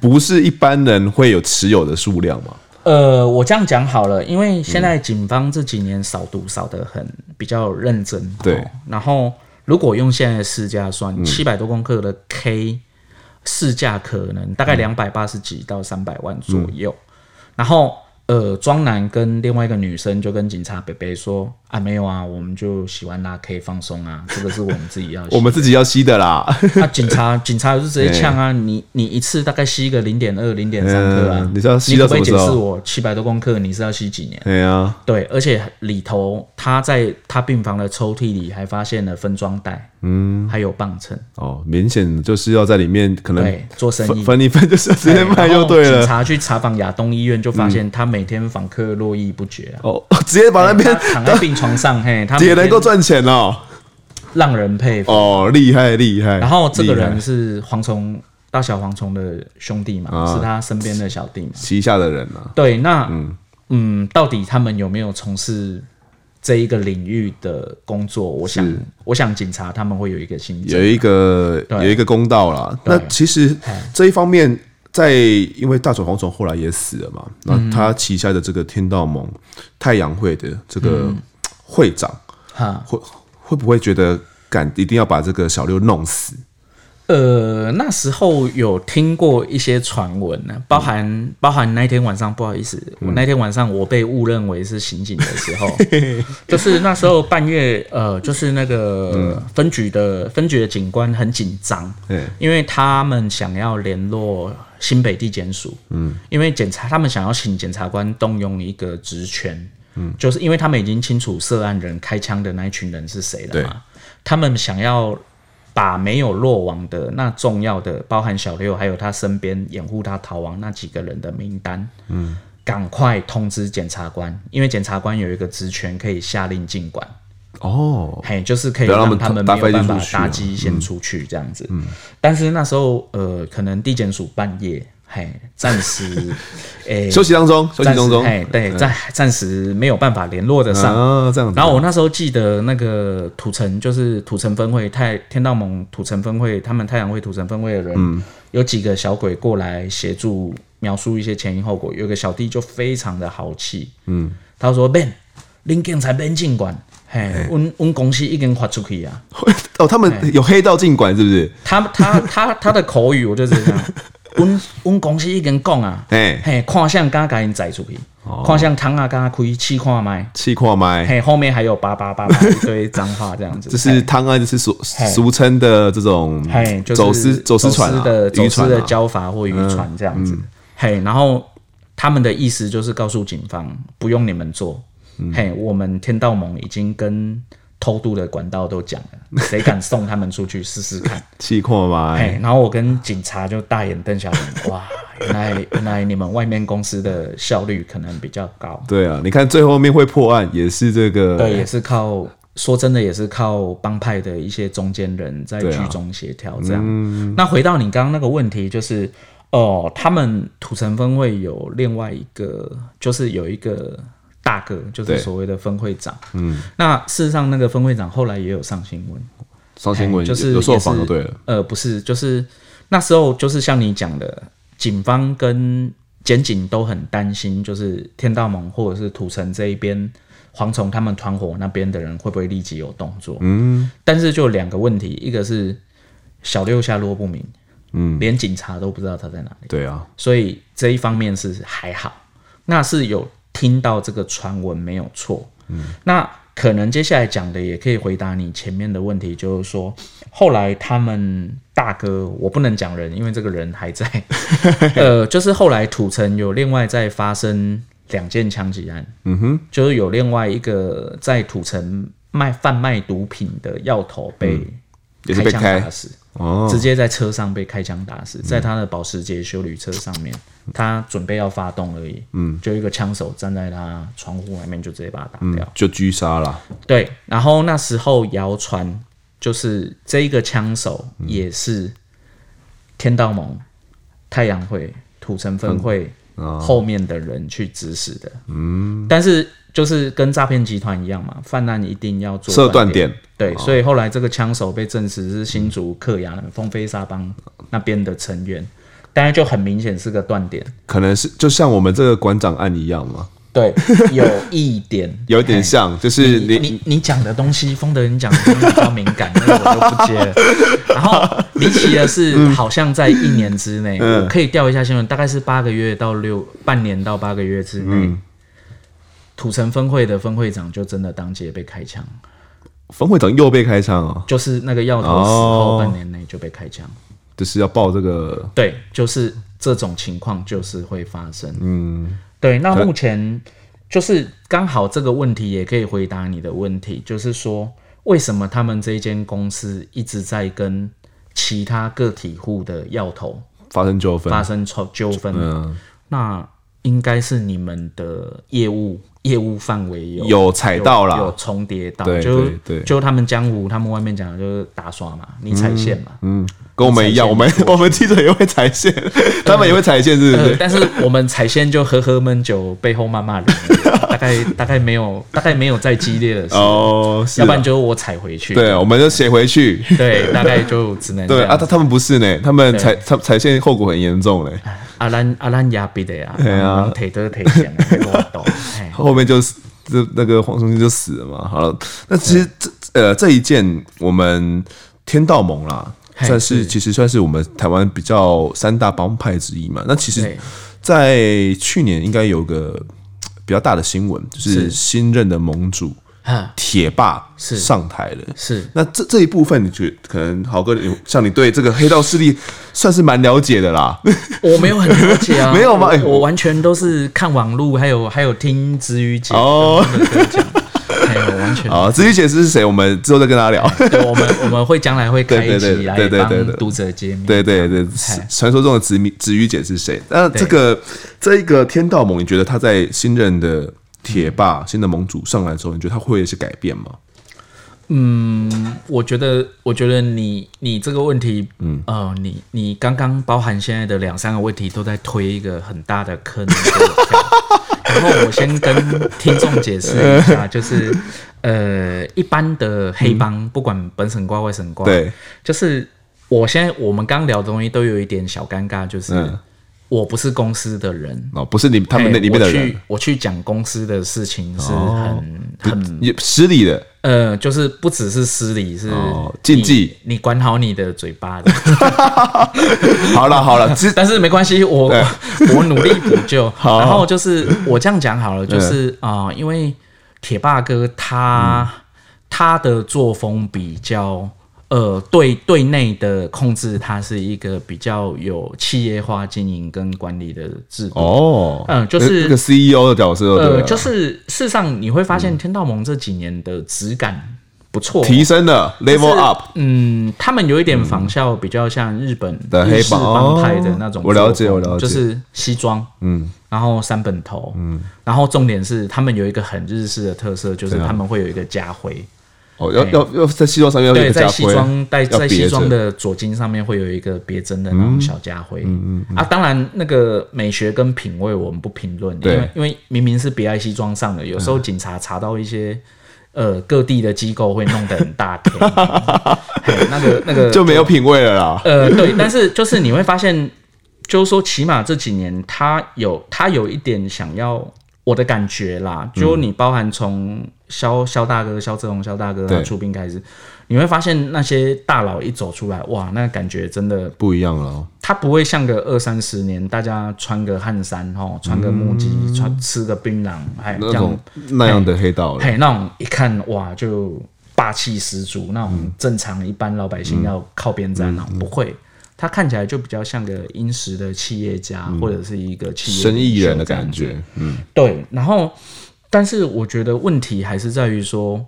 不是一般人会有持有的数量吗？呃，我这样讲好了，因为现在警方这几年扫毒扫得很比较认真，对。然后如果用现在的市价算，七百多公克的 K 市价可能大概两百八十几到三百万左右。然后呃，庄男跟另外一个女生就跟警察北北说啊，没有啊，我们就喜欢拉 K 放松啊，这个是我们自己要，我们自己要吸的啦。那、啊、警察 警察就直接呛啊，你你一次大概吸个零点二、零点三克啊，你知道吸到什么时候？你可不可以解释我七百多公克，你是要吸几年？对啊，对，而且里头他在他病房的抽屉里还发现了分装袋，嗯，还有磅秤。哦，明显就是要在里面可能对做生意分一分就是直接卖就对了。警察去查访亚东医院就发现他每天访客络绎不绝啊！哦，直接把那边躺在病床上，嘿，他也能够赚钱哦，让人佩服哦，厉害厉害。然后这个人是蝗虫大小蝗虫的兄弟嘛，是他身边的小弟嘛，旗下的人啊。对，那嗯嗯，到底他们有没有从事这一个领域的工作？我想，我想警察他们会有一个心，有一个有一个公道啦。那其实这一方面。在因为大嘴蝗虫后来也死了嘛，那他旗下的这个天道盟太阳会的这个会长，嗯、会会不会觉得敢一定要把这个小六弄死？呃，那时候有听过一些传闻呢，包含、嗯、包含那天晚上，不好意思，嗯、我那天晚上我被误认为是刑警的时候，就是那时候半夜，呃，就是那个分局的、嗯、分局的警官很紧张，对，因为他们想要联络新北地检署，嗯，因为检察他们想要请检察官动用一个职权，嗯，就是因为他们已经清楚涉案人开枪的那一群人是谁了嘛，他们想要。把没有落网的那重要的，包含小六，还有他身边掩护他逃亡那几个人的名单，嗯，赶快通知检察官，因为检察官有一个职权可以下令进管。哦，嘿，就是可以让他们没有办法搭机先出去这样子。嗯，但是那时候，呃，可能地检署半夜。嘿，暂时 诶、欸、休息当中，休息当中，嘿，对，暂暂时没有办法联络得上。啊、这样子。然后我那时候记得那个土城，就是土城分会太天道盟土城分会，他们太阳会土城分会的人，嗯、有几个小鬼过来协助描述一些前因后果。有个小弟就非常的豪气，嗯，他说：“Ben，林警才 Ben 进管，嘿，我我公司已经发出去啊。”哦，他们有黑道进管是不是？他他他他的口语，我就这样。阮阮公司已经讲啊，嘿，嘿，看相敢甲因载出去，看相窗啊敢开，试看麦，试看麦，嘿，后面还有八八八八一堆脏话这样子。这是汤啊，就是俗俗称的这种，嘿，走私走私船的走私的交法或渔船这样子。嘿，然后他们的意思就是告诉警方，不用你们做，嘿，我们天道盟已经跟。偷渡的管道都讲了，谁敢送他们出去试试看？气矿吗？嘿，然后我跟警察就大眼瞪小眼，哇，原来原来你们外面公司的效率可能比较高。对啊，你看最后面会破案也是这个，对，也是靠说真的，也是靠帮派的一些中间人在居中协调这样。啊嗯、那回到你刚刚那个问题，就是哦，他们土城分会有另外一个，就是有一个。大哥就是所谓的分会长，嗯，那事实上那个分会长后来也有上新闻，上新闻就是有受访就对了，呃，不是，就是那时候就是像你讲的，警方跟检警都很担心，就是天道盟或者是土城这一边蝗虫他们团伙那边的人会不会立即有动作，嗯，但是就两个问题，一个是小六下落不明，嗯，连警察都不知道他在哪里，对啊，所以这一方面是还好，那是有。听到这个传闻没有错，嗯，那可能接下来讲的也可以回答你前面的问题，就是说后来他们大哥，我不能讲人，因为这个人还在，呃，就是后来土城有另外再发生两件枪击案，嗯哼，就是有另外一个在土城卖贩卖毒品的药头被开枪打死。哦，直接在车上被开枪打死，在他的保时捷修旅车上面，他准备要发动而已，嗯，就一个枪手站在他窗户外面，就直接把他打掉，就狙杀了。对，然后那时候谣传就是这一个枪手也是天道盟、太阳会、土城分会后面的人去指使的，嗯，但是。就是跟诈骗集团一样嘛，犯案一定要做设断点，对，哦、所以后来这个枪手被证实是新竹克雅的风飞沙帮那边的成员，当然就很明显是个断点，可能是就像我们这个馆长案一样嘛，对，有一点，有一点像，就是你你你讲的东西，丰德你讲的东西比较敏感，那个我就不接了。然后离奇的是，好像在一年之内，我可以调一下新闻，大概是八个月到六半年到八个月之内，土城分会的分会长就真的当街被开枪。分会长又被开枪啊？就是那个药头死后半年内就被开枪，就是要报这个？对，就是这种情况就是会发生。嗯。对，那目前就是刚好这个问题也可以回答你的问题，就是说为什么他们这间公司一直在跟其他个体户的药头发生纠纷，发生纠纠纷？嗯，那应该是你们的业务业务范围有有踩到了，有重叠到，就就他们江湖，他们外面讲的就是打耍嘛，你踩线嘛，嗯。跟我们一样，我们我们记者也会踩线，他们也会踩线，是不是？但是我们踩线就喝喝闷酒，背后骂骂人，大概大概没有，大概没有再激烈的事哦，要不然就我踩回去。对，我们就写回去。对，大概就只能对啊。他他们不是呢，他们踩踩踩线后果很严重嘞。阿兰阿兰亚比的呀，对啊，腿都腿线，后面就是这那个黄崇金就死了嘛。好了，那其实这呃这一件我们天道盟啦。算是其实算是我们台湾比较三大帮派之一嘛。那其实，在去年应该有个比较大的新闻，就是新任的盟主铁霸是上台了。是那这这一部分，你觉得可能豪哥，像你对这个黑道势力算是蛮了解的啦。我没有很了解啊，没有吗？我完全都是看网路，还有还有听子瑜姐哦。完全啊！子瑜姐是谁？我们之后再跟大家聊。对，我们我们会将来会开一集来帮读者揭秘。对对对，传说中的子子瑜姐是谁？那这个这一个天道盟，你觉得他在新任的铁霸、新的盟主上来之后，你觉得他会有些改变吗？嗯，我觉得，我觉得你你这个问题，嗯呃，你你刚刚包含现在的两三个问题，都在推一个很大的坑。然后我先跟听众解释一下，就是呃，一般的黑帮，嗯、不管本省挂外省挂，对，就是我现在我们刚聊的东西都有一点小尴尬，就是。嗯我不是公司的人哦，不是你他们那里面的人。我去，我去讲公司的事情是很很也失礼的。呃，就是不只是失礼，是禁忌。你管好你的嘴巴的。好了好了，但是没关系，我我努力补救。然后就是我这样讲好了，就是啊，因为铁霸哥他他的作风比较。呃，对对内的控制，它是一个比较有企业化经营跟管理的制度。哦，嗯，就是这个 CEO 的角色。呃，就是事实上你会发现，天道盟这几年的质感不错，提升了 level up。嗯，他们有一点仿效，比较像日本的黑帮派的那种。我了解，我了解，就是西装，嗯，然后三本头，嗯，然后重点是他们有一个很日式的特色，就是他们会有一个家徽。哦，要要要在西装上面要对，在西装带在西装的左襟上面会有一个别针的那种小家徽。嗯嗯啊，当然那个美学跟品味我们不评论，因为因为明明是别在西装上的，有时候警察查到一些呃各地的机构会弄得很大片，那个那个就没有品味了啦。呃，对，但是就是你会发现，就是说起码这几年他有他有一点想要。我的感觉啦，就你包含从萧萧大哥、萧志宏、萧大哥他出兵开始，你会发现那些大佬一走出来，哇，那感觉真的不一样了。他不会像个二三十年，大家穿个汗衫，吼，穿个木屐，穿吃个槟榔，还那种那样的黑道，嘿，那种一看哇，就霸气十足，那种正常一般老百姓要靠边站，那种不会。他看起来就比较像个殷实的企业家，嗯、或者是一个企业生意人的感觉。嗯，对。然后，但是我觉得问题还是在于说，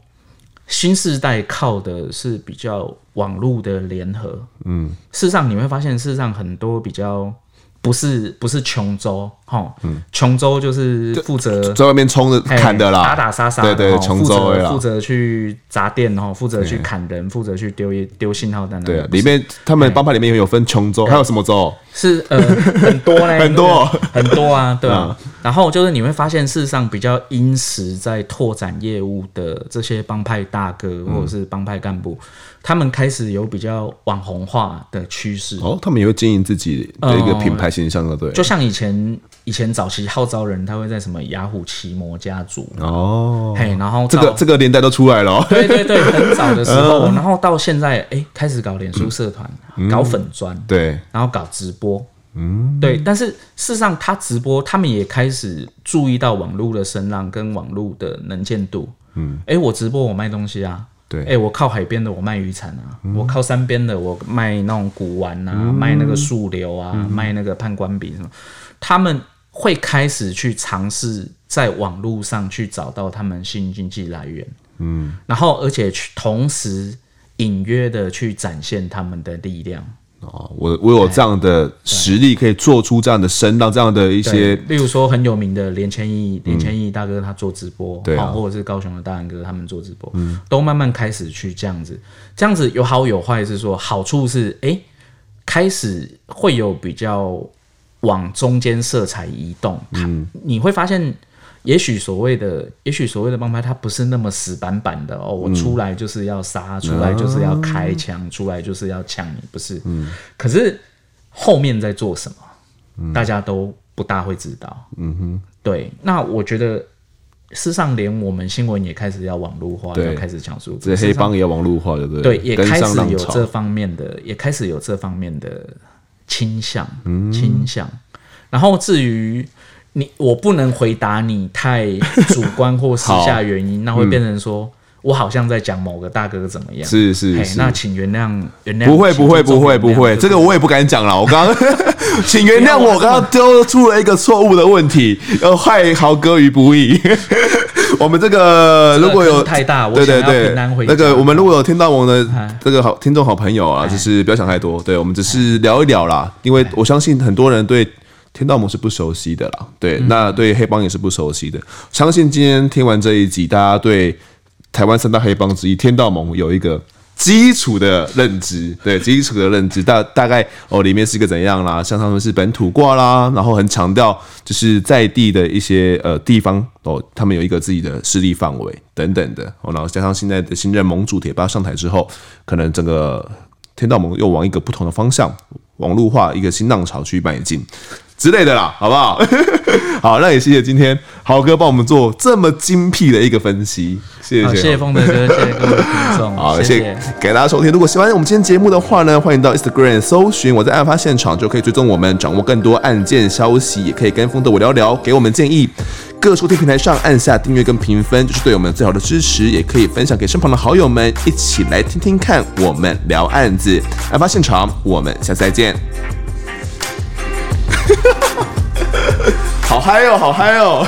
新世代靠的是比较网络的联合。嗯，事实上你会发现，事实上很多比较。不是不是琼州，哈，琼州就是负责在外面冲着砍的啦，打打杀杀，对对，琼州负责去砸店，哈，负责去砍人，负责去丢丢信号弹。对，里面他们帮派里面有分琼州，还有什么州？是呃很多嘞，很多很多啊，对啊。然后就是你会发现，事实上比较殷实在拓展业务的这些帮派大哥或者是帮派干部。他们开始有比较网红化的趋势。哦，他们也会经营自己的一个品牌形象的，对，就像以前以前早期号召人，他会在什么雅虎奇摩家族。哦，嘿，然后这个这个年代都出来了，对对对，很早的时候，然后到现在，哎，开始搞脸书社团，搞粉专，对，然后搞直播，嗯，对，但是事实上，他直播，他们也开始注意到网络的声浪跟网络的能见度，嗯，哎，我直播我卖东西啊。对，哎、欸，我靠海边的，我卖渔产啊；嗯、我靠山边的，我卖那种古玩啊，嗯、卖那个树瘤啊，嗯、卖那个判官笔什么。他们会开始去尝试在网络上去找到他们新经济来源，嗯，然后而且去同时隐约的去展现他们的力量。哦，我我有这样的实力，可以做出这样的声浪，这样的一些，例如说很有名的连千亿，连千亿大哥他做直播，对、啊，或者是高雄的大安哥他们做直播，嗯，都慢慢开始去这样子，这样子有好有坏，是说好处是，哎、欸，开始会有比较往中间色彩移动，嗯，你会发现。也许所谓的，也许所谓的帮派，它不是那么死板板的哦。我出来就是要杀，出来就是要开枪，出来就是要抢你，不是。嗯。可是后面在做什么，大家都不大会知道。嗯哼。对，那我觉得，事实上连我们新闻也开始要网络化，要开始讲述。这黑帮也要网络化，对不对？对，也开始有这方面的，也开始有这方面的倾向，倾向。然后至于。你我不能回答你太主观或私下原因，那会变成说、嗯、我好像在讲某个大哥怎么样？是是是，那请原谅原谅。不会不会不会不会，这个我也不敢讲了。我刚刚 请原谅我刚刚丢出了一个错误的问题，要害豪哥于不义。我们这个如果有太大，对对对，那个我们如果有听到我们的这个好听众好朋友啊，就是不要想太多。对，我们只是聊一聊啦，因为我相信很多人对。天道盟是不熟悉的啦，对，嗯、那对黑帮也是不熟悉的。相信今天听完这一集，大家对台湾三大黑帮之一天道盟有一个基础的认知，对，基础的认知大大概哦，里面是一个怎样啦？像他们是本土挂啦，然后很强调就是在地的一些呃地方哦，他们有一个自己的势力范围等等的哦，然后加上现在的新任盟主铁巴上台之后，可能整个天道盟又往一个不同的方向，网络化一个新浪潮去迈进。之类的啦，好不好？好，那也谢谢今天豪哥帮我们做这么精辟的一个分析，谢谢，谢谢风德哥，谢谢各位听众，好，谢谢，感谢大家收听。如果喜欢我们今天节目的话呢，欢迎到 Instagram 搜寻我在案发现场，就可以追踪我们，掌握更多案件消息，也可以跟风德我聊聊，给我们建议。各收听平台上按下订阅跟评分，就是对我们最好的支持，也可以分享给身旁的好友们，一起来听听看我们聊案子。案发现场，我们下次再见。好嗨哦，好嗨哦！